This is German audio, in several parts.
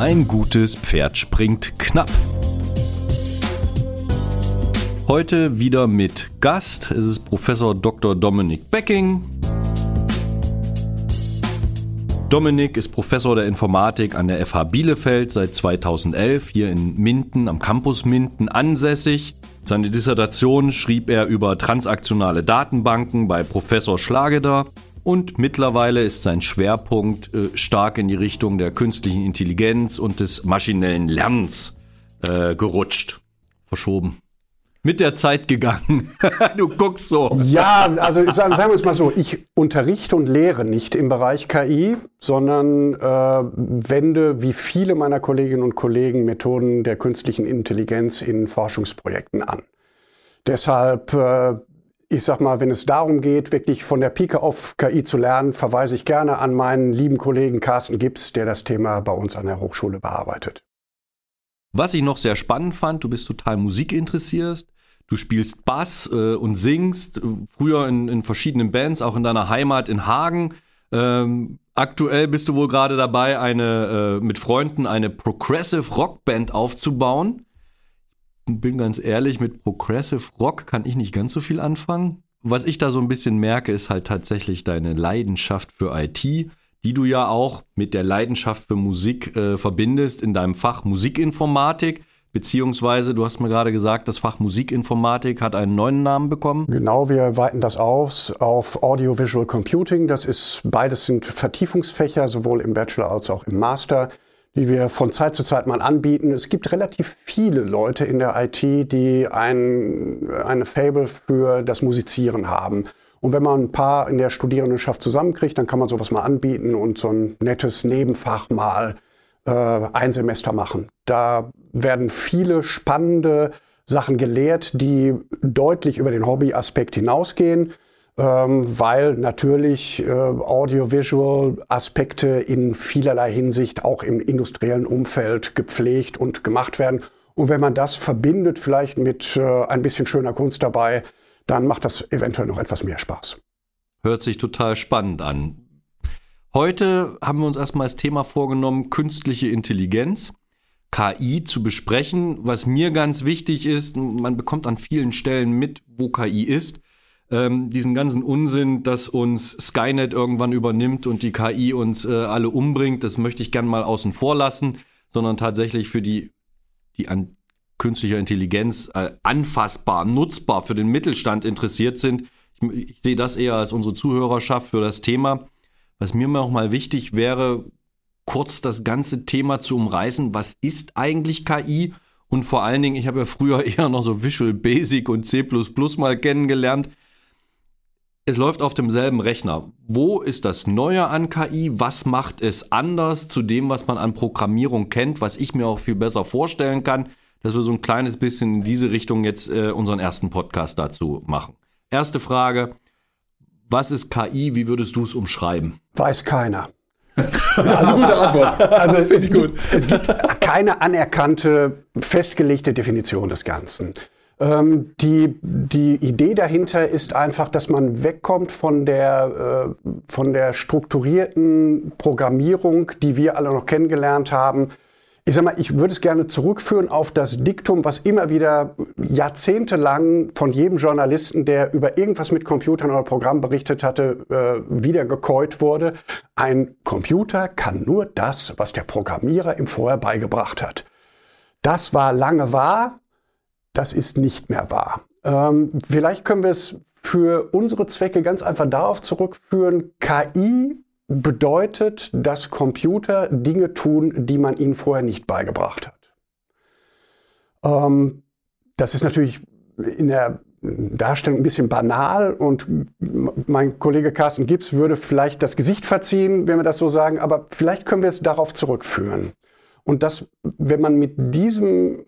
Ein gutes Pferd springt knapp. Heute wieder mit Gast. Es ist Professor Dr. Dominik Becking. Dominik ist Professor der Informatik an der FH Bielefeld seit 2011 hier in Minden am Campus Minden ansässig. Seine Dissertation schrieb er über transaktionale Datenbanken bei Professor Schlageder und mittlerweile ist sein Schwerpunkt äh, stark in die Richtung der künstlichen Intelligenz und des maschinellen Lernens äh, gerutscht, verschoben mit der Zeit gegangen. du guckst so. Ja, also sagen, wir es mal so, ich unterrichte und lehre nicht im Bereich KI, sondern äh, wende wie viele meiner Kolleginnen und Kollegen Methoden der künstlichen Intelligenz in Forschungsprojekten an. Deshalb, äh, ich sag mal, wenn es darum geht, wirklich von der Pike auf KI zu lernen, verweise ich gerne an meinen lieben Kollegen Carsten Gibbs, der das Thema bei uns an der Hochschule bearbeitet. Was ich noch sehr spannend fand, du bist total musikinteressiert, du spielst Bass äh, und singst, äh, früher in, in, verschiedenen Bands, auch in deiner Heimat in Hagen. Ähm, aktuell bist du wohl gerade dabei, eine äh, mit Freunden eine Progressive Rock Band aufzubauen. Bin ganz ehrlich, mit Progressive Rock kann ich nicht ganz so viel anfangen. Was ich da so ein bisschen merke, ist halt tatsächlich deine Leidenschaft für IT die du ja auch mit der Leidenschaft für Musik äh, verbindest in deinem Fach Musikinformatik. Beziehungsweise, du hast mir gerade gesagt, das Fach Musikinformatik hat einen neuen Namen bekommen. Genau, wir weiten das aus auf Audiovisual Computing. Das ist, beides sind Vertiefungsfächer, sowohl im Bachelor als auch im Master, die wir von Zeit zu Zeit mal anbieten. Es gibt relativ viele Leute in der IT, die ein, eine Fable für das Musizieren haben. Und wenn man ein paar in der Studierendenschaft zusammenkriegt, dann kann man sowas mal anbieten und so ein nettes Nebenfach mal äh, ein Semester machen. Da werden viele spannende Sachen gelehrt, die deutlich über den Hobbyaspekt hinausgehen, ähm, weil natürlich äh, Audiovisual-Aspekte in vielerlei Hinsicht auch im industriellen Umfeld gepflegt und gemacht werden. Und wenn man das verbindet vielleicht mit äh, ein bisschen schöner Kunst dabei, dann macht das eventuell noch etwas mehr Spaß. Hört sich total spannend an. Heute haben wir uns erstmal das Thema vorgenommen, künstliche Intelligenz, KI zu besprechen. Was mir ganz wichtig ist, man bekommt an vielen Stellen mit, wo KI ist. Ähm, diesen ganzen Unsinn, dass uns Skynet irgendwann übernimmt und die KI uns äh, alle umbringt, das möchte ich gern mal außen vor lassen, sondern tatsächlich für die, die an künstlicher Intelligenz äh, anfassbar, nutzbar für den Mittelstand interessiert sind. Ich, ich sehe das eher als unsere Zuhörerschaft für das Thema. Was mir noch mal wichtig wäre, kurz das ganze Thema zu umreißen. Was ist eigentlich KI? Und vor allen Dingen, ich habe ja früher eher noch so Visual Basic und C++ mal kennengelernt. Es läuft auf demselben Rechner. Wo ist das Neue an KI? Was macht es anders zu dem, was man an Programmierung kennt, was ich mir auch viel besser vorstellen kann? dass wir so ein kleines bisschen in diese Richtung jetzt äh, unseren ersten Podcast dazu machen. Erste Frage, was ist KI? Wie würdest du es umschreiben? Weiß keiner. das ist eine gute Antwort. Also es gibt, es gibt keine anerkannte, festgelegte Definition des Ganzen. Ähm, die, die Idee dahinter ist einfach, dass man wegkommt von der, äh, von der strukturierten Programmierung, die wir alle noch kennengelernt haben, ich sag mal, ich würde es gerne zurückführen auf das Diktum, was immer wieder jahrzehntelang von jedem Journalisten, der über irgendwas mit Computern oder Programm berichtet hatte, äh, wieder gekäut wurde. Ein Computer kann nur das, was der Programmierer ihm vorher beigebracht hat. Das war lange wahr, das ist nicht mehr wahr. Ähm, vielleicht können wir es für unsere Zwecke ganz einfach darauf zurückführen, KI bedeutet, dass Computer Dinge tun, die man ihnen vorher nicht beigebracht hat. Ähm, das ist natürlich in der Darstellung ein bisschen banal und mein Kollege Carsten Gibbs würde vielleicht das Gesicht verziehen, wenn wir das so sagen, aber vielleicht können wir es darauf zurückführen. Und dass, wenn man mit diesem,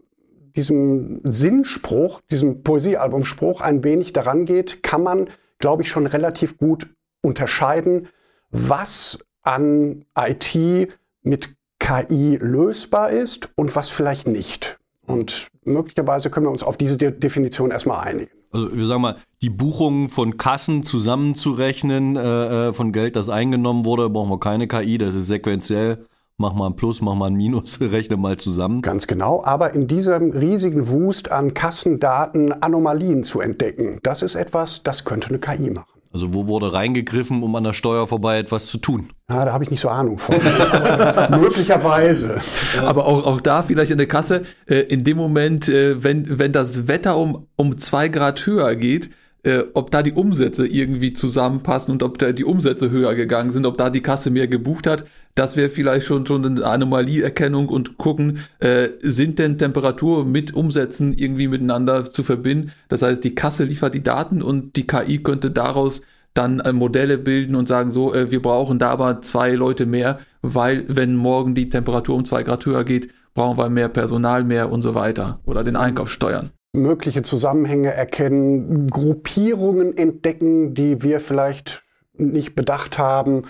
diesem Sinnspruch, diesem Poesiealbumspruch ein wenig daran geht, kann man, glaube ich, schon relativ gut unterscheiden, was an IT mit KI lösbar ist und was vielleicht nicht. Und möglicherweise können wir uns auf diese De Definition erstmal einigen. Also wir sagen mal, die Buchungen von Kassen zusammenzurechnen, äh, äh, von Geld, das eingenommen wurde, brauchen wir keine KI, das ist sequenziell mach mal ein Plus, mach mal ein Minus, rechne mal zusammen. Ganz genau, aber in diesem riesigen Wust an Kassendaten Anomalien zu entdecken, das ist etwas, das könnte eine KI machen. Also wo wurde reingegriffen, um an der Steuer vorbei etwas zu tun? Ja, da habe ich nicht so Ahnung von. möglicherweise. Aber auch, auch da vielleicht in der Kasse, äh, in dem Moment, äh, wenn, wenn das Wetter um, um zwei Grad höher geht, äh, ob da die Umsätze irgendwie zusammenpassen und ob da die Umsätze höher gegangen sind, ob da die Kasse mehr gebucht hat, das wäre vielleicht schon schon eine Anomalieerkennung und gucken, äh, sind denn Temperatur mit Umsätzen irgendwie miteinander zu verbinden? Das heißt, die Kasse liefert die Daten und die KI könnte daraus dann äh, Modelle bilden und sagen so, äh, wir brauchen da aber zwei Leute mehr, weil wenn morgen die Temperatur um zwei Grad höher geht, brauchen wir mehr Personal mehr und so weiter oder den Einkauf steuern mögliche Zusammenhänge erkennen, Gruppierungen entdecken, die wir vielleicht nicht bedacht haben.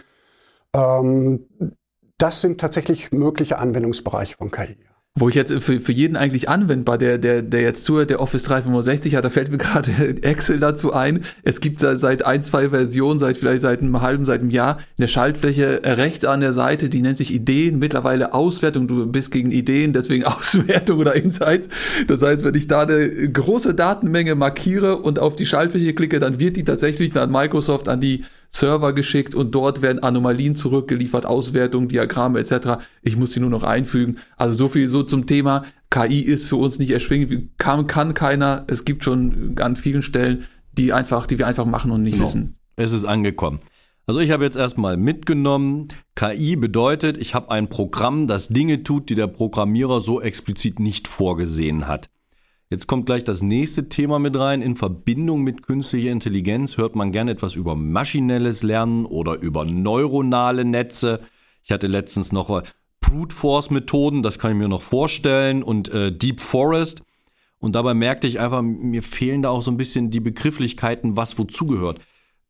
Ähm, das sind tatsächlich mögliche Anwendungsbereiche von KI wo ich jetzt für, für jeden eigentlich anwendbar, der, der, der jetzt zuhört, der Office 365 hat, da fällt mir gerade Excel dazu ein. Es gibt seit ein, zwei Versionen, seit vielleicht seit einem halben, seit einem Jahr, eine Schaltfläche rechts an der Seite, die nennt sich Ideen, mittlerweile Auswertung. Du bist gegen Ideen, deswegen Auswertung oder Insights. Das heißt, wenn ich da eine große Datenmenge markiere und auf die Schaltfläche klicke, dann wird die tatsächlich an Microsoft an die Server geschickt und dort werden Anomalien zurückgeliefert, Auswertungen, Diagramme etc. Ich muss sie nur noch einfügen. Also so viel so zum Thema. KI ist für uns nicht erschwinglich, kann, kann keiner. Es gibt schon an vielen Stellen, die einfach, die wir einfach machen und nicht genau. wissen. Es ist angekommen. Also ich habe jetzt erstmal mitgenommen, KI bedeutet, ich habe ein Programm, das Dinge tut, die der Programmierer so explizit nicht vorgesehen hat. Jetzt kommt gleich das nächste Thema mit rein. In Verbindung mit künstlicher Intelligenz hört man gerne etwas über maschinelles Lernen oder über neuronale Netze. Ich hatte letztens noch Brute Force Methoden, das kann ich mir noch vorstellen, und äh, Deep Forest. Und dabei merkte ich einfach, mir fehlen da auch so ein bisschen die Begrifflichkeiten, was wozu gehört.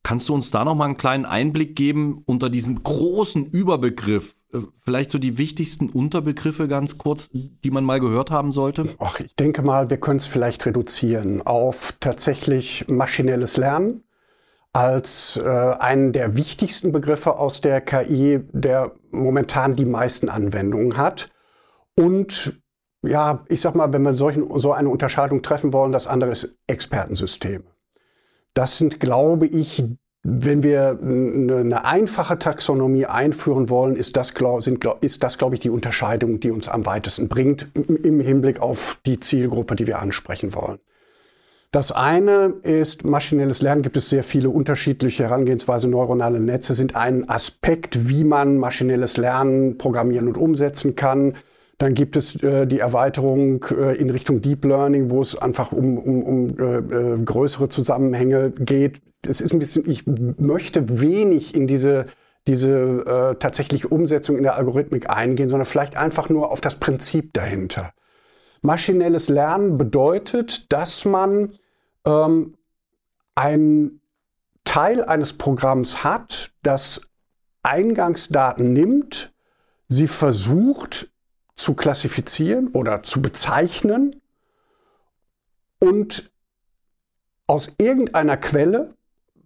Kannst du uns da noch mal einen kleinen Einblick geben unter diesem großen Überbegriff? Äh, vielleicht so die wichtigsten Unterbegriffe ganz kurz, die man mal gehört haben sollte? Ach, ich denke mal, wir können es vielleicht reduzieren auf tatsächlich maschinelles Lernen als äh, einen der wichtigsten Begriffe aus der KI, der momentan die meisten Anwendungen hat. Und ja, ich sag mal, wenn wir solchen, so eine Unterscheidung treffen wollen, das andere ist Expertensysteme. Das sind, glaube ich, wenn wir eine einfache Taxonomie einführen wollen, ist das, sind, ist das, glaube ich, die Unterscheidung, die uns am weitesten bringt im Hinblick auf die Zielgruppe, die wir ansprechen wollen. Das eine ist maschinelles Lernen. Gibt es sehr viele unterschiedliche Herangehensweisen. Neuronale Netze sind ein Aspekt, wie man maschinelles Lernen programmieren und umsetzen kann. Dann gibt es äh, die Erweiterung äh, in Richtung Deep Learning, wo es einfach um, um, um äh, äh größere Zusammenhänge geht es ist ein bisschen, ich möchte wenig in diese diese äh, tatsächliche Umsetzung in der Algorithmik eingehen, sondern vielleicht einfach nur auf das Prinzip dahinter. Maschinelles Lernen bedeutet, dass man ähm, einen Teil eines Programms hat, das Eingangsdaten nimmt, sie versucht zu klassifizieren oder zu bezeichnen und aus irgendeiner Quelle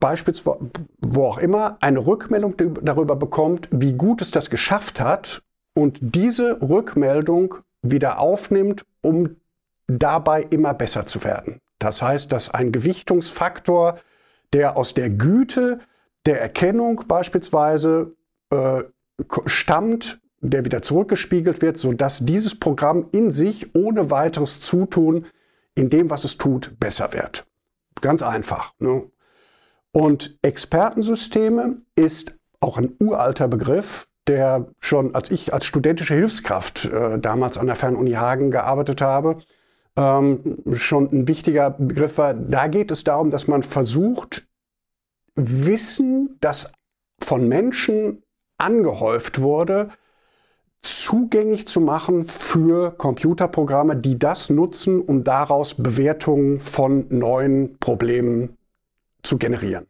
beispielsweise, wo auch immer, eine Rückmeldung darüber bekommt, wie gut es das geschafft hat und diese Rückmeldung wieder aufnimmt, um dabei immer besser zu werden. Das heißt, dass ein Gewichtungsfaktor, der aus der Güte der Erkennung beispielsweise äh, stammt, der wieder zurückgespiegelt wird, sodass dieses Programm in sich ohne weiteres Zutun in dem, was es tut, besser wird. Ganz einfach. Ne? Und Expertensysteme ist auch ein uralter Begriff, der schon als ich als studentische Hilfskraft äh, damals an der Fernuni Hagen gearbeitet habe, ähm, schon ein wichtiger Begriff war. Da geht es darum, dass man versucht, Wissen, das von Menschen angehäuft wurde, zugänglich zu machen für Computerprogramme, die das nutzen, um daraus Bewertungen von neuen Problemen zu generieren.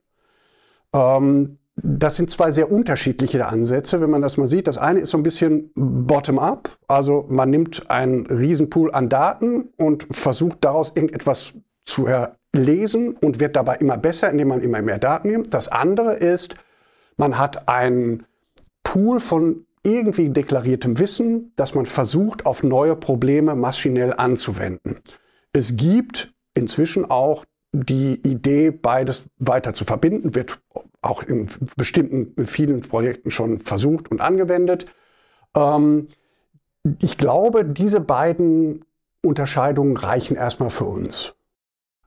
Ähm, das sind zwei sehr unterschiedliche Ansätze, wenn man das mal sieht. Das eine ist so ein bisschen bottom-up, also man nimmt einen Riesenpool an Daten und versucht daraus irgendetwas zu lesen und wird dabei immer besser, indem man immer mehr Daten nimmt. Das andere ist, man hat einen Pool von irgendwie deklariertem Wissen, das man versucht, auf neue Probleme maschinell anzuwenden. Es gibt inzwischen auch die Idee, beides weiter zu verbinden, wird auch in bestimmten, vielen Projekten schon versucht und angewendet. Ähm, ich glaube, diese beiden Unterscheidungen reichen erstmal für uns.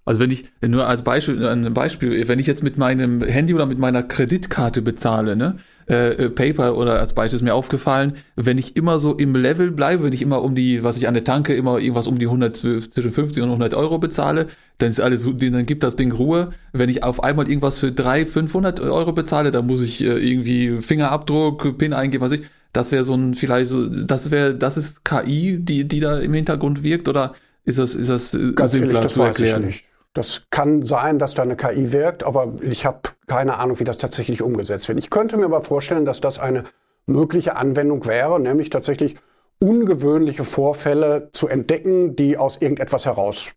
Also wenn ich, nur als Beispiel, ein Beispiel, wenn ich jetzt mit meinem Handy oder mit meiner Kreditkarte bezahle, ne, äh, Paper oder als Beispiel ist mir aufgefallen, wenn ich immer so im Level bleibe, wenn ich immer um die, was ich an der Tanke immer irgendwas um die 100, zwischen 50 und 100 Euro bezahle, dann ist alles, dann gibt das Ding Ruhe. Wenn ich auf einmal irgendwas für 300, 500 Euro bezahle, dann muss ich äh, irgendwie Fingerabdruck, PIN eingeben, was ich, das wäre so ein, vielleicht so, das wäre, das ist KI, die, die da im Hintergrund wirkt oder ist das, ist das äh, Ganz simpler ehrlich, das zu erklären? Weiß ich nicht. Das kann sein, dass da eine KI wirkt, aber ich habe keine Ahnung, wie das tatsächlich umgesetzt wird. Ich könnte mir aber vorstellen, dass das eine mögliche Anwendung wäre, nämlich tatsächlich ungewöhnliche Vorfälle zu entdecken, die aus irgendetwas heraus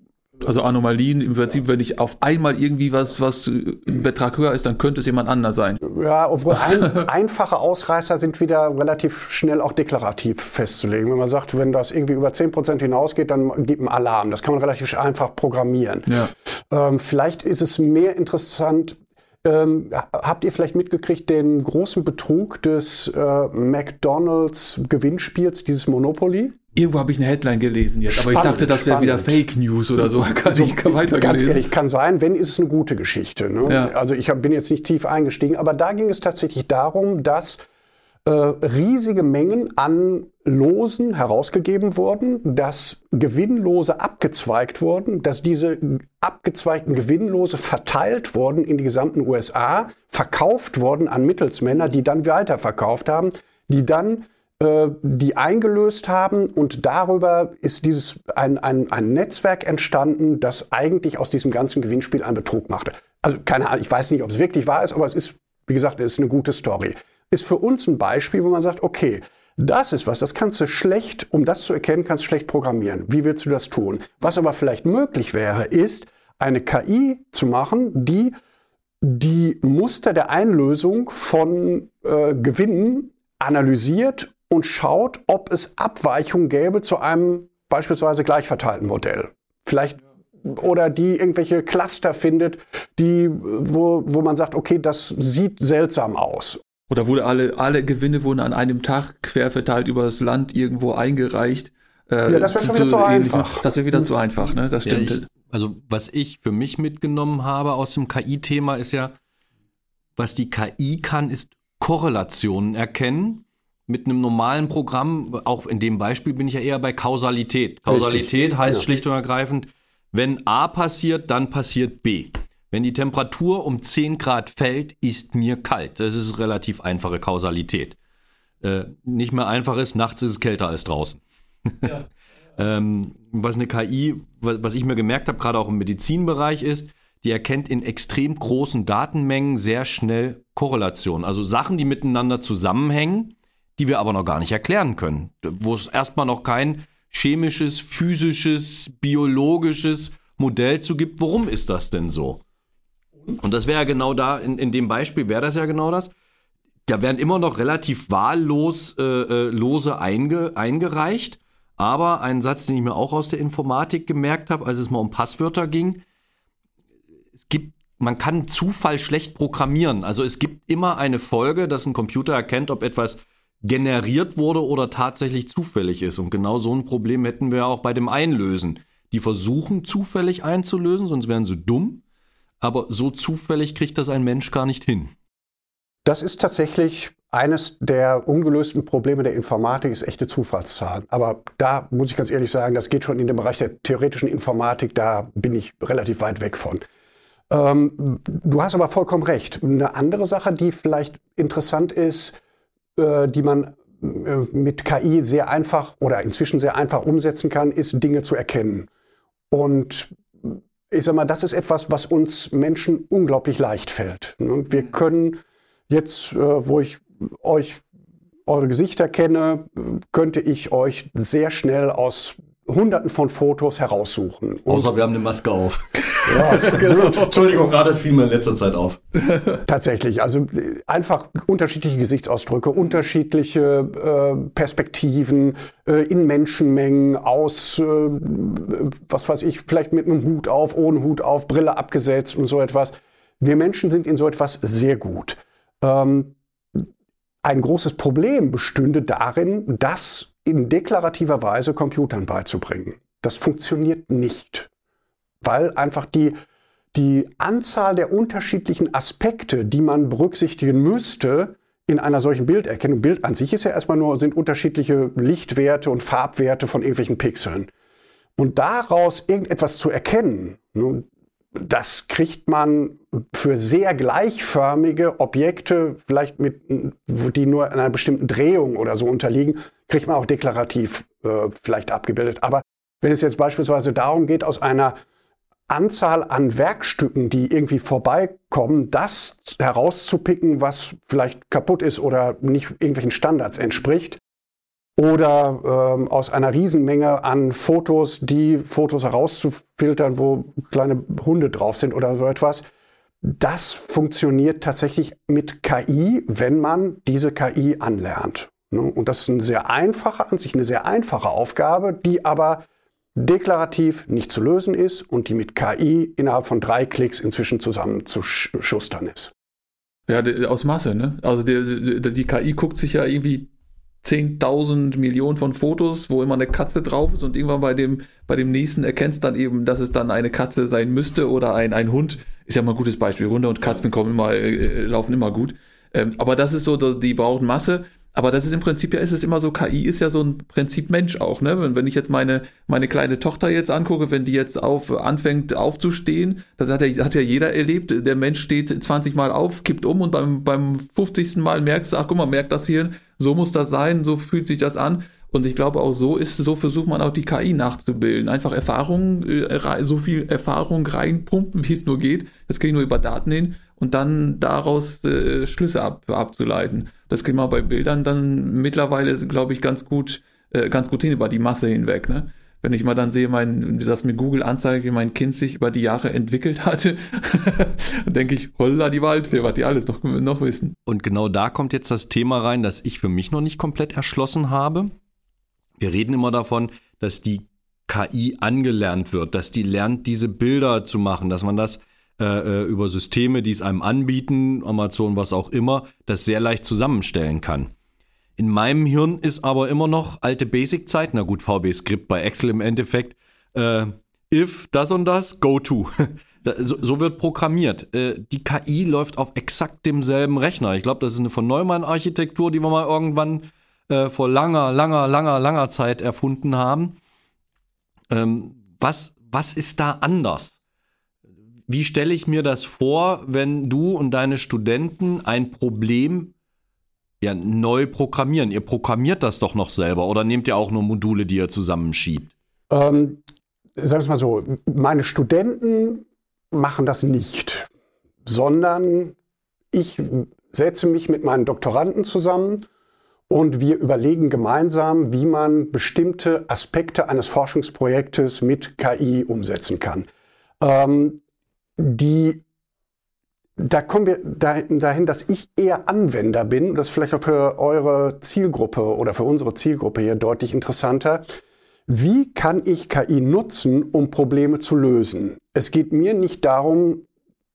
also Anomalien im Prinzip, wenn ich auf einmal irgendwie was, was ein Betrag höher ist, dann könnte es jemand anders sein. Ja, obwohl ein, einfache Ausreißer sind wieder relativ schnell auch deklarativ festzulegen. Wenn man sagt, wenn das irgendwie über 10% hinausgeht, dann gibt ein Alarm. Das kann man relativ einfach programmieren. Ja. Ähm, vielleicht ist es mehr interessant, ähm, habt ihr vielleicht mitgekriegt den großen Betrug des äh, McDonalds Gewinnspiels, dieses Monopoly? Irgendwo habe ich eine Headline gelesen jetzt, aber spannend, ich dachte, das wäre wieder Fake News oder so. Kann so, ich ganz ehrlich, kann sein, wenn ist es eine gute Geschichte. Ne? Ja. Also ich hab, bin jetzt nicht tief eingestiegen, aber da ging es tatsächlich darum, dass äh, riesige Mengen an Losen herausgegeben wurden, dass Gewinnlose abgezweigt wurden, dass diese abgezweigten Gewinnlose verteilt wurden in die gesamten USA, verkauft wurden an Mittelsmänner, die dann weiterverkauft haben, die dann die eingelöst haben und darüber ist dieses ein, ein, ein Netzwerk entstanden, das eigentlich aus diesem ganzen Gewinnspiel einen Betrug machte. Also keine Ahnung, ich weiß nicht, ob es wirklich wahr ist, aber es ist, wie gesagt, es ist eine gute Story. Ist für uns ein Beispiel, wo man sagt, okay, das ist was, das kannst du schlecht, um das zu erkennen, kannst du schlecht programmieren. Wie willst du das tun? Was aber vielleicht möglich wäre, ist, eine KI zu machen, die die Muster der Einlösung von äh, Gewinnen analysiert und schaut, ob es Abweichungen gäbe zu einem beispielsweise gleichverteilten Modell. Vielleicht oder die irgendwelche Cluster findet, die, wo, wo man sagt, okay, das sieht seltsam aus. Oder wurde alle, alle Gewinne wurden an einem Tag quer verteilt über das Land irgendwo eingereicht. Äh, ja, das wäre schon wieder zu, zu einfach. Das wäre wieder zu einfach, ne? Das stimmt. Ja, ich, also, was ich für mich mitgenommen habe aus dem KI-Thema ist ja, was die KI kann, ist Korrelationen erkennen mit einem normalen Programm, auch in dem Beispiel bin ich ja eher bei Kausalität. Kausalität Richtig. heißt ja. schlicht und ergreifend, wenn A passiert, dann passiert B. Wenn die Temperatur um 10 Grad fällt, ist mir kalt. Das ist relativ einfache Kausalität. Äh, nicht mehr einfach ist, nachts ist es kälter als draußen. Ja. ähm, was eine KI, was, was ich mir gemerkt habe, gerade auch im Medizinbereich ist, die erkennt in extrem großen Datenmengen sehr schnell Korrelationen. Also Sachen, die miteinander zusammenhängen, die wir aber noch gar nicht erklären können. Wo es erstmal noch kein chemisches, physisches, biologisches Modell zu gibt. Warum ist das denn so? Und das wäre ja genau da, in, in dem Beispiel wäre das ja genau das. Da werden immer noch relativ wahllos äh, äh, lose einge, eingereicht. Aber ein Satz, den ich mir auch aus der Informatik gemerkt habe, als es mal um Passwörter ging, es gibt, man kann Zufall schlecht programmieren. Also es gibt immer eine Folge, dass ein Computer erkennt, ob etwas generiert wurde oder tatsächlich zufällig ist. Und genau so ein Problem hätten wir auch bei dem Einlösen. Die versuchen zufällig einzulösen, sonst wären sie dumm. Aber so zufällig kriegt das ein Mensch gar nicht hin. Das ist tatsächlich eines der ungelösten Probleme der Informatik, ist echte Zufallszahlen. Aber da muss ich ganz ehrlich sagen, das geht schon in den Bereich der theoretischen Informatik, da bin ich relativ weit weg von. Ähm, du hast aber vollkommen recht. Eine andere Sache, die vielleicht interessant ist, die man äh, mit KI sehr einfach oder inzwischen sehr einfach umsetzen kann, ist Dinge zu erkennen. Und ich sag mal, das ist etwas, was uns Menschen unglaublich leicht fällt. Ne? Wir können jetzt, äh, wo ich euch eure Gesichter kenne, könnte ich euch sehr schnell aus Hunderten von Fotos heraussuchen. Und Außer wir haben eine Maske auf. Ja, genau. Entschuldigung, gerade das fiel mir in letzter Zeit auf. Tatsächlich, also einfach unterschiedliche Gesichtsausdrücke, unterschiedliche äh, Perspektiven äh, in Menschenmengen aus, äh, was weiß ich, vielleicht mit einem Hut auf, ohne Hut auf, Brille abgesetzt und so etwas. Wir Menschen sind in so etwas sehr gut. Ähm, ein großes Problem bestünde darin, das in deklarativer Weise Computern beizubringen. Das funktioniert nicht, weil einfach die, die Anzahl der unterschiedlichen Aspekte, die man berücksichtigen müsste, in einer solchen Bilderkennung, Bild an sich ist ja erstmal nur, sind unterschiedliche Lichtwerte und Farbwerte von irgendwelchen Pixeln. Und daraus irgendetwas zu erkennen, das kriegt man für sehr gleichförmige Objekte, vielleicht mit, die nur einer bestimmten Drehung oder so unterliegen, kriegt man auch deklarativ äh, vielleicht abgebildet. Aber wenn es jetzt beispielsweise darum geht, aus einer Anzahl an Werkstücken, die irgendwie vorbeikommen, das herauszupicken, was vielleicht kaputt ist oder nicht irgendwelchen Standards entspricht, oder ähm, aus einer Riesenmenge an Fotos die Fotos herauszufiltern, wo kleine Hunde drauf sind oder so etwas. Das funktioniert tatsächlich mit KI, wenn man diese KI anlernt. Ne? Und das ist eine sehr einfache, an sich eine sehr einfache Aufgabe, die aber deklarativ nicht zu lösen ist und die mit KI innerhalb von drei Klicks inzwischen zusammenzuschustern ist. Ja, aus Masse, ne? Also die, die, die KI guckt sich ja irgendwie 10.000 Millionen von Fotos, wo immer eine Katze drauf ist und irgendwann bei dem, bei dem nächsten erkennst dann eben, dass es dann eine Katze sein müsste oder ein, ein Hund. Ist ja mal ein gutes Beispiel. Hunde und Katzen kommen immer, äh, laufen immer gut. Ähm, aber das ist so, die brauchen Masse. Aber das ist im Prinzip ja, ist es immer so, KI ist ja so ein Prinzip Mensch auch, ne? Wenn, wenn ich jetzt meine, meine kleine Tochter jetzt angucke, wenn die jetzt auf, anfängt aufzustehen, das hat ja, hat ja jeder erlebt, der Mensch steht 20 Mal auf, kippt um und beim, beim 50. Mal merkst du, ach guck mal, merkt das hier, so muss das sein, so fühlt sich das an. Und ich glaube auch so ist, so versucht man auch die KI nachzubilden. Einfach Erfahrung, äh, so viel Erfahrung reinpumpen, wie es nur geht. Das kriege ich nur über Daten hin und dann daraus äh, Schlüsse ab, abzuleiten. Das kriegt man bei Bildern dann mittlerweile, glaube ich, ganz gut, äh, ganz gut hin über die Masse hinweg. Ne? Wenn ich mal dann sehe, mein, wie das mit Google anzeigt, wie mein Kind sich über die Jahre entwickelt hatte, dann denke ich, holla die Waldfee, was die alles noch, noch wissen. Und genau da kommt jetzt das Thema rein, das ich für mich noch nicht komplett erschlossen habe. Wir reden immer davon, dass die KI angelernt wird, dass die lernt, diese Bilder zu machen, dass man das äh, äh, über Systeme, die es einem anbieten, Amazon, was auch immer, das sehr leicht zusammenstellen kann. In meinem Hirn ist aber immer noch alte Basic-Zeit, na gut, VB-Skript bei Excel im Endeffekt, äh, if das und das, go to. so, so, wird programmiert. Äh, die KI läuft auf exakt demselben Rechner. Ich glaube, das ist eine von Neumann-Architektur, die wir mal irgendwann äh, vor langer, langer, langer, langer Zeit erfunden haben. Ähm, was, was ist da anders? Wie stelle ich mir das vor, wenn du und deine Studenten ein Problem ja, neu programmieren? Ihr programmiert das doch noch selber oder nehmt ihr auch nur Module, die ihr zusammenschiebt? Ähm, sagen wir mal so, meine Studenten machen das nicht, sondern ich setze mich mit meinen Doktoranden zusammen und wir überlegen gemeinsam, wie man bestimmte Aspekte eines Forschungsprojektes mit KI umsetzen kann. Ähm, die, da kommen wir dahin, dass ich eher Anwender bin. Das ist vielleicht auch für eure Zielgruppe oder für unsere Zielgruppe hier deutlich interessanter. Wie kann ich KI nutzen, um Probleme zu lösen? Es geht mir nicht darum,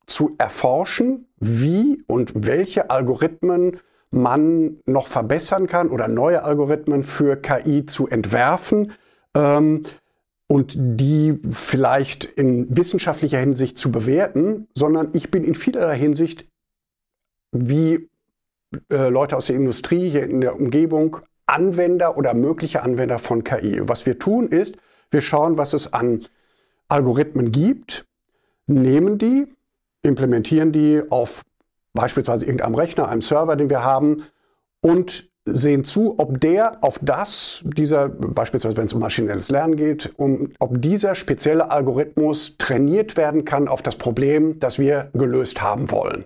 zu erforschen, wie und welche Algorithmen man noch verbessern kann oder neue Algorithmen für KI zu entwerfen ähm, und die vielleicht in wissenschaftlicher Hinsicht zu bewerten, sondern ich bin in vielerlei Hinsicht wie äh, Leute aus der Industrie hier in der Umgebung Anwender oder mögliche Anwender von KI. Was wir tun ist, wir schauen, was es an Algorithmen gibt, nehmen die, implementieren die auf beispielsweise irgendeinem Rechner, einem Server, den wir haben, und sehen zu, ob der auf das, dieser, beispielsweise wenn es um maschinelles Lernen geht, um, ob dieser spezielle Algorithmus trainiert werden kann auf das Problem, das wir gelöst haben wollen.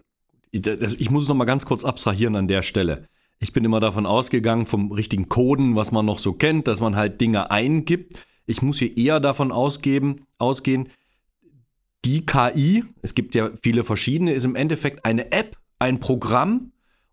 Ich muss es noch mal ganz kurz abstrahieren an der Stelle. Ich bin immer davon ausgegangen, vom richtigen Coden, was man noch so kennt, dass man halt Dinge eingibt. ich muss hier eher davon ausgeben, ausgehen, die KI, es gibt ja viele verschiedene, ist im Endeffekt eine App, ein Programm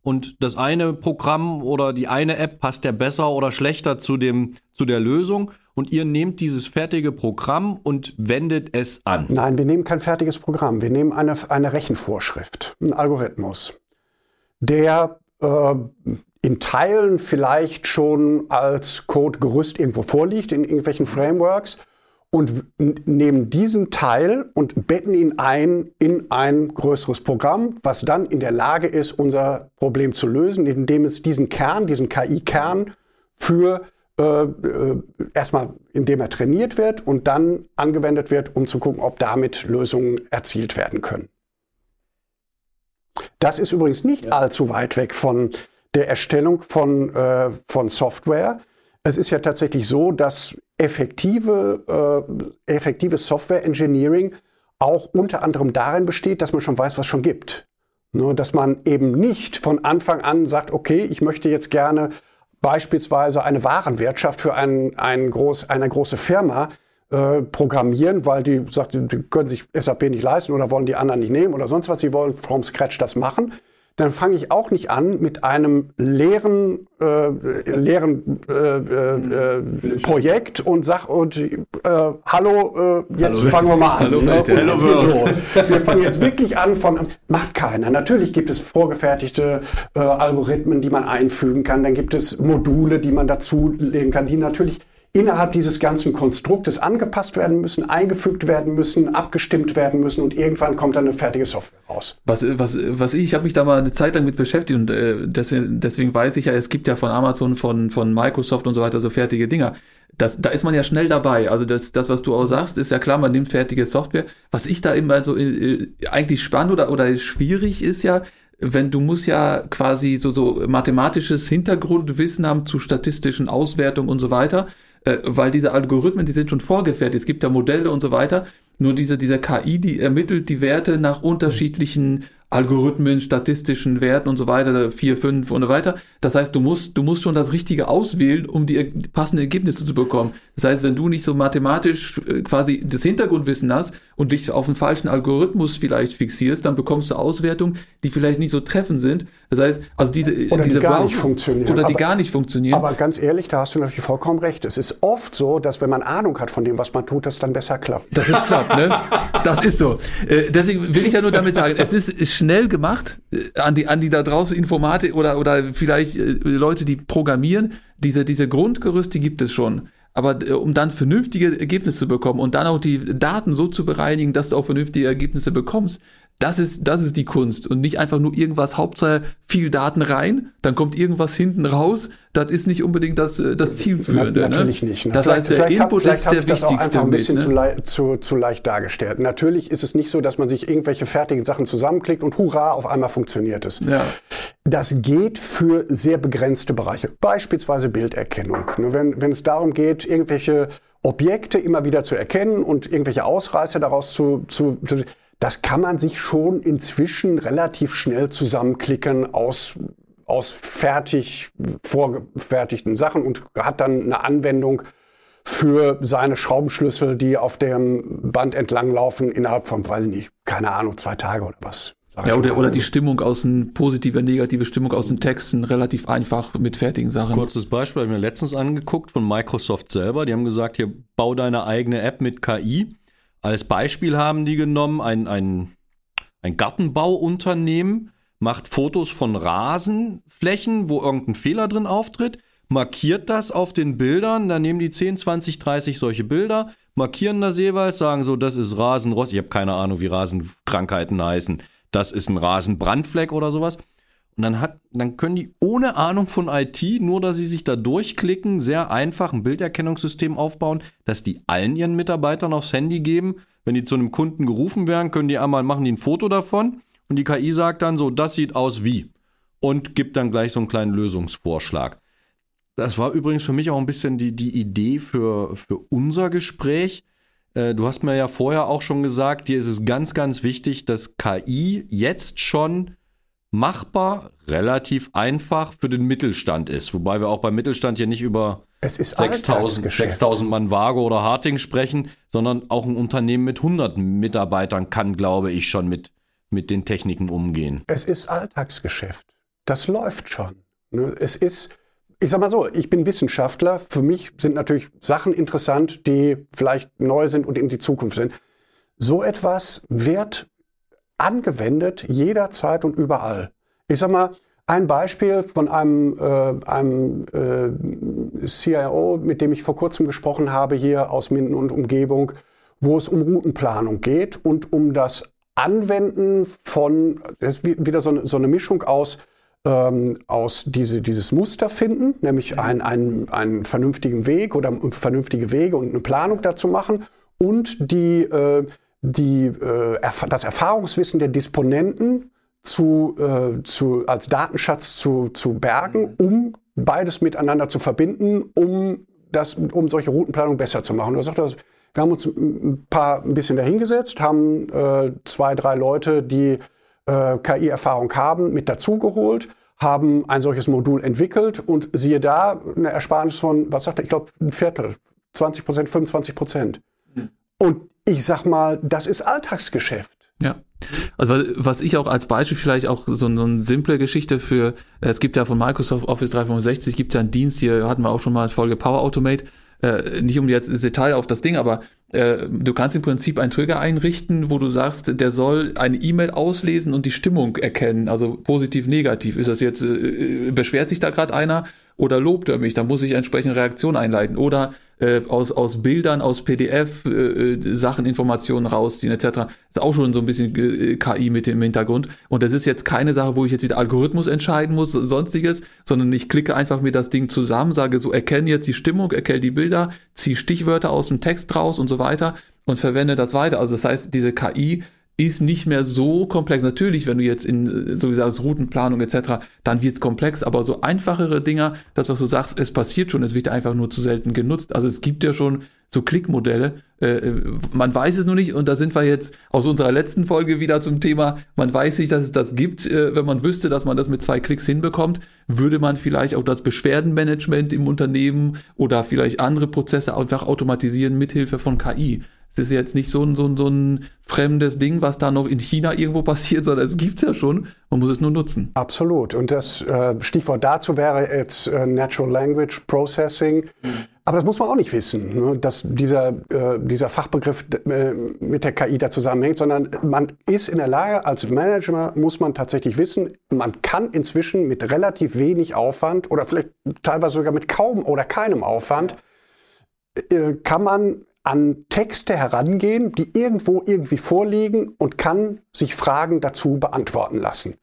und das eine Programm oder die eine App passt ja besser oder schlechter zu dem zu der Lösung. Und ihr nehmt dieses fertige Programm und wendet es an. Nein, wir nehmen kein fertiges Programm, wir nehmen eine, eine Rechenvorschrift, einen Algorithmus, der äh, in Teilen vielleicht schon als Codegerüst irgendwo vorliegt in irgendwelchen Frameworks und nehmen diesen Teil und betten ihn ein in ein größeres Programm, was dann in der Lage ist, unser Problem zu lösen, indem es diesen Kern, diesen KI-Kern für äh, äh, erstmal, indem er trainiert wird und dann angewendet wird, um zu gucken, ob damit Lösungen erzielt werden können. Das ist übrigens nicht ja. allzu weit weg von der Erstellung von, äh, von Software. Es ist ja tatsächlich so, dass effektive, äh, effektives Software Engineering auch unter anderem darin besteht, dass man schon weiß, was schon gibt. Nur, dass man eben nicht von Anfang an sagt, okay, ich möchte jetzt gerne beispielsweise eine Warenwirtschaft für ein, ein groß, eine große Firma äh, programmieren, weil die sagt, die können sich SAP nicht leisten oder wollen die anderen nicht nehmen oder sonst was. Sie wollen from scratch das machen dann fange ich auch nicht an mit einem leeren, äh, leeren äh, äh, Projekt und sag und äh, hallo, äh, jetzt hallo. fangen wir mal an. Hallo, ne? hallo so. Wir fangen jetzt wirklich an von macht keiner. Natürlich gibt es vorgefertigte äh, Algorithmen, die man einfügen kann. Dann gibt es Module, die man dazulegen kann, die natürlich innerhalb dieses ganzen Konstruktes angepasst werden müssen, eingefügt werden müssen, abgestimmt werden müssen und irgendwann kommt dann eine fertige Software raus. Was, was, was ich, ich habe mich da mal eine Zeit lang mit beschäftigt und äh, deswegen, deswegen weiß ich ja, es gibt ja von Amazon, von, von Microsoft und so weiter so fertige Dinger. Das, da ist man ja schnell dabei. Also das, das, was du auch sagst, ist ja klar, man nimmt fertige Software. Was ich da immer so äh, eigentlich spannend oder, oder schwierig ist ja, wenn du musst ja quasi so, so mathematisches Hintergrundwissen haben zu statistischen Auswertungen und so weiter äh, weil diese Algorithmen, die sind schon vorgefertigt, es gibt ja Modelle und so weiter. Nur diese, diese KI, die ermittelt die Werte nach unterschiedlichen Algorithmen, statistischen Werten und so weiter, vier, fünf und so weiter. Das heißt, du musst, du musst schon das Richtige auswählen, um die passenden Ergebnisse zu bekommen. Das heißt, wenn du nicht so mathematisch äh, quasi das Hintergrundwissen hast und dich auf einen falschen Algorithmus vielleicht fixierst, dann bekommst du Auswertungen, die vielleicht nicht so treffend sind. Das heißt, also diese, oder diese die gar nicht funktionieren. Oder die aber, gar nicht funktionieren. Aber ganz ehrlich, da hast du natürlich vollkommen recht. Es ist oft so, dass wenn man Ahnung hat von dem, was man tut, das dann besser klappt. Das ist klappt, ne? Das ist so. Äh, deswegen will ich ja nur damit sagen, es ist schnell gemacht, äh, an die, an die da draußen Informatik oder, oder vielleicht äh, Leute, die programmieren, diese, diese Grundgerüste gibt es schon. Aber äh, um dann vernünftige Ergebnisse zu bekommen und dann auch die Daten so zu bereinigen, dass du auch vernünftige Ergebnisse bekommst, das ist, das ist die Kunst und nicht einfach nur irgendwas, Hauptsache viel Daten rein, dann kommt irgendwas hinten raus. Das ist nicht unbedingt das, äh, das Zielführende. Na, natürlich ne? nicht. Ne? Das heißt, der Input hab, ist der ich das auch einfach ein bisschen mit, ne? zu, zu, zu leicht dargestellt. Natürlich ist es nicht so, dass man sich irgendwelche fertigen Sachen zusammenklickt und hurra, auf einmal funktioniert es. Ja. Das geht für sehr begrenzte Bereiche, beispielsweise Bilderkennung. Ne, wenn, wenn es darum geht, irgendwelche Objekte immer wieder zu erkennen und irgendwelche Ausreißer daraus zu, zu das kann man sich schon inzwischen relativ schnell zusammenklicken aus aus fertig vorgefertigten Sachen und hat dann eine Anwendung für seine Schraubenschlüssel, die auf dem Band entlanglaufen, innerhalb von, weiß ich nicht, keine Ahnung, zwei Tage oder was. Ja, oder, oder die Stimmung aus den positive, negative Stimmung aus den Texten relativ einfach mit fertigen Sachen. Kurzes Beispiel, habe ich mir letztens angeguckt von Microsoft selber. Die haben gesagt, hier bau deine eigene App mit KI. Als Beispiel haben die genommen, ein, ein, ein Gartenbauunternehmen macht Fotos von Rasenflächen, wo irgendein Fehler drin auftritt, markiert das auf den Bildern, dann nehmen die 10, 20, 30 solche Bilder, markieren das jeweils, sagen so, das ist Rasenrost, ich habe keine Ahnung, wie Rasenkrankheiten heißen, das ist ein Rasenbrandfleck oder sowas. Und dann, hat, dann können die ohne Ahnung von IT, nur dass sie sich da durchklicken, sehr einfach ein Bilderkennungssystem aufbauen, dass die allen ihren Mitarbeitern aufs Handy geben. Wenn die zu einem Kunden gerufen werden, können die einmal machen die ein Foto davon und die KI sagt dann so, das sieht aus wie und gibt dann gleich so einen kleinen Lösungsvorschlag. Das war übrigens für mich auch ein bisschen die, die Idee für, für unser Gespräch. Äh, du hast mir ja vorher auch schon gesagt, dir ist es ganz, ganz wichtig, dass KI jetzt schon machbar, relativ einfach für den Mittelstand ist. Wobei wir auch beim Mittelstand hier nicht über Es ist 6000 Alltagsgeschäft. 6000 Mann Waage oder Harting sprechen, sondern auch ein Unternehmen mit 100 Mitarbeitern kann, glaube ich, schon mit, mit den Techniken umgehen. Es ist Alltagsgeschäft. Das läuft schon. Ne? Es ist, ich sag mal so, ich bin Wissenschaftler. Für mich sind natürlich Sachen interessant, die vielleicht neu sind und in die Zukunft sind. So etwas wird angewendet jederzeit und überall. Ich sag mal, ein Beispiel von einem, äh, einem äh, CIO, mit dem ich vor kurzem gesprochen habe, hier aus Minden und Umgebung, wo es um Routenplanung geht und um das Anwenden von, das ist wie- wieder so eine, so eine Mischung aus, ähm, aus diese, dieses Muster finden, nämlich ein, ein, einen vernünftigen Weg oder vernünftige Wege und eine Planung dazu machen und die, äh, die, äh, das Erfahrungswissen der Disponenten zu, äh, zu, als Datenschatz zu, zu bergen, um beides miteinander zu verbinden, um, das, um solche Routenplanung besser zu machen. Sagt, das- wir haben uns ein paar ein bisschen dahingesetzt, haben äh, zwei, drei Leute, die äh, KI-Erfahrung haben, mit dazugeholt, haben ein solches Modul entwickelt und siehe da, eine Ersparnis von, was sagt er, ich glaube, ein Viertel, 20 Prozent, 25 Prozent. Und ich sag mal, das ist Alltagsgeschäft. Ja. Also wa- was ich auch als Beispiel vielleicht auch so, so eine simple Geschichte für, äh, es gibt ja von Microsoft Office 365, gibt ja einen Dienst, hier hatten wir auch schon mal Folge Power Automate, äh, nicht um jetzt Detail auf das Ding, aber äh, du kannst im Prinzip einen Trigger einrichten, wo du sagst, der soll eine E-Mail auslesen und die Stimmung erkennen, also positiv, negativ. Ist das jetzt, äh, beschwert sich da gerade einer oder lobt er mich? Da muss ich entsprechende Reaktion einleiten. Oder äh, aus, aus Bildern, aus PDF äh, äh, Sachen, Informationen rausziehen etc. Ist auch schon so ein bisschen äh, KI mit dem Hintergrund. Und das ist jetzt keine Sache, wo ich jetzt wieder Algorithmus entscheiden muss, sonstiges, sondern ich klicke einfach mir das Ding zusammen, sage so, erkenne jetzt die Stimmung, erkenne die Bilder, ziehe Stichwörter aus dem Text raus und so weiter und verwende das weiter. Also das heißt, diese KI ist nicht mehr so komplex. Natürlich, wenn du jetzt in, äh, so wie du sagst, Routenplanung etc., dann wird's komplex, aber so einfachere Dinger, das, was du sagst, es passiert schon, es wird einfach nur zu selten genutzt. Also es gibt ja schon so Klickmodelle, äh, man weiß es nur nicht und da sind wir jetzt aus unserer letzten Folge wieder zum Thema, man weiß nicht, dass es das gibt. Äh, wenn man wüsste, dass man das mit zwei Klicks hinbekommt, würde man vielleicht auch das Beschwerdenmanagement im Unternehmen oder vielleicht andere Prozesse einfach automatisieren mithilfe von KI. Es ist jetzt nicht so ein, so, ein, so ein fremdes Ding, was da noch in China irgendwo passiert, sondern es gibt ja schon. Man muss es nur nutzen. Absolut. Und das äh, Stichwort dazu wäre jetzt äh, Natural Language Processing. Aber das muss man auch nicht wissen, ne, dass dieser, äh, dieser Fachbegriff äh, mit der KI da zusammenhängt, sondern man ist in der Lage, als Manager muss man tatsächlich wissen, man kann inzwischen mit relativ wenig Aufwand oder vielleicht teilweise sogar mit kaum oder keinem Aufwand, äh, kann man an Texte herangehen, die irgendwo irgendwie vorliegen und kann sich Fragen dazu beantworten lassen.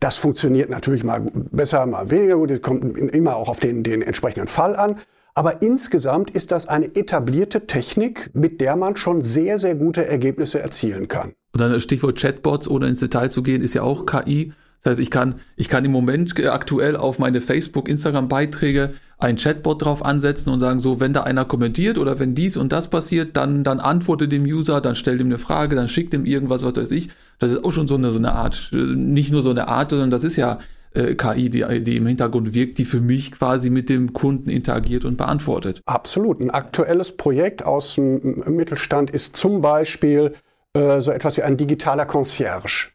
Das funktioniert natürlich mal besser, mal weniger gut. Es kommt immer auch auf den, den entsprechenden Fall an. Aber insgesamt ist das eine etablierte Technik, mit der man schon sehr, sehr gute Ergebnisse erzielen kann. Und dann das Stichwort Chatbots, ohne ins Detail zu gehen, ist ja auch KI. Das heißt, ich kann, ich kann im Moment aktuell auf meine Facebook, Instagram-Beiträge ein Chatbot drauf ansetzen und sagen, so, wenn da einer kommentiert oder wenn dies und das passiert, dann, dann antworte dem User, dann stellt ihm eine Frage, dann schickt ihm irgendwas, was weiß ich. Das ist auch schon so eine, so eine Art, nicht nur so eine Art, sondern das ist ja äh, KI, die, die im Hintergrund wirkt, die für mich quasi mit dem Kunden interagiert und beantwortet. Absolut. Ein aktuelles Projekt aus dem Mittelstand ist zum Beispiel äh, so etwas wie ein digitaler Concierge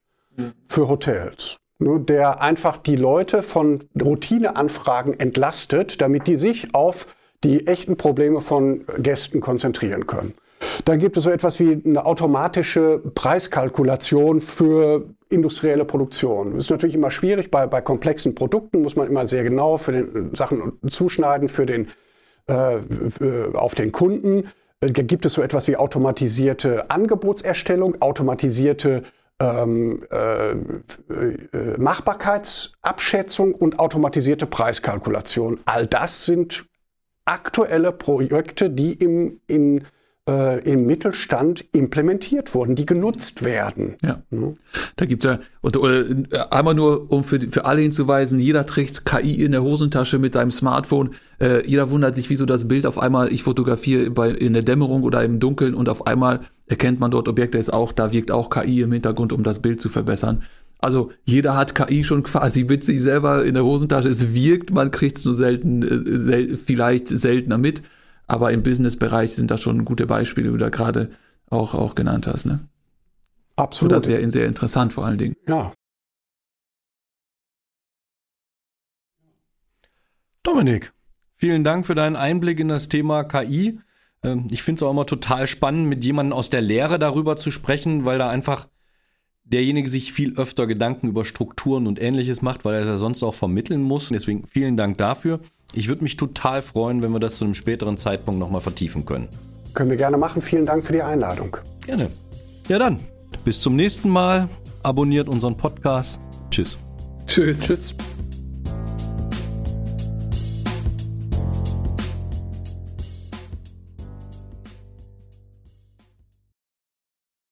für Hotels. Der einfach die Leute von Routineanfragen entlastet, damit die sich auf die echten Probleme von Gästen konzentrieren können. Dann gibt es so etwas wie eine automatische Preiskalkulation für industrielle Produktion. Das ist natürlich immer schwierig. Bei, bei komplexen Produkten muss man immer sehr genau für den Sachen zuschneiden, für den, äh, auf den Kunden. Äh, gibt es so etwas wie automatisierte Angebotserstellung, automatisierte ähm, äh, äh, Machbarkeitsabschätzung und automatisierte Preiskalkulation. All das sind aktuelle Projekte, die im, in, äh, im Mittelstand implementiert wurden, die genutzt werden. Ja. Da gibt's ja, und, oder, einmal nur, um für, für alle hinzuweisen, jeder trägt KI in der Hosentasche mit seinem Smartphone. Äh, jeder wundert sich, wieso das Bild auf einmal, ich fotografiere bei, in der Dämmerung oder im Dunkeln und auf einmal erkennt man dort Objekte, ist auch, da wirkt auch KI im Hintergrund, um das Bild zu verbessern. Also jeder hat KI schon quasi mit sich selber in der Hosentasche. Es wirkt, man kriegt es nur selten, äh, sel vielleicht seltener mit. Aber im Business-Bereich sind das schon gute Beispiele, die du da gerade auch, auch genannt hast. Ne? Absolut. Oder sehr, sehr interessant vor allen Dingen. Ja. Dominik, vielen Dank für deinen Einblick in das Thema KI. Ähm, ich finde es auch immer total spannend, mit jemandem aus der Lehre darüber zu sprechen, weil da einfach derjenige sich viel öfter Gedanken über Strukturen und ähnliches macht, weil er es ja sonst auch vermitteln muss. Deswegen vielen Dank dafür. Ich würde mich total freuen, wenn wir das zu einem späteren Zeitpunkt nochmal vertiefen können. Können wir gerne machen. Vielen Dank für die Einladung. Gerne. Ja dann, bis zum nächsten Mal. Abonniert unseren Podcast. Tschüss. Tschüss. Tschüss.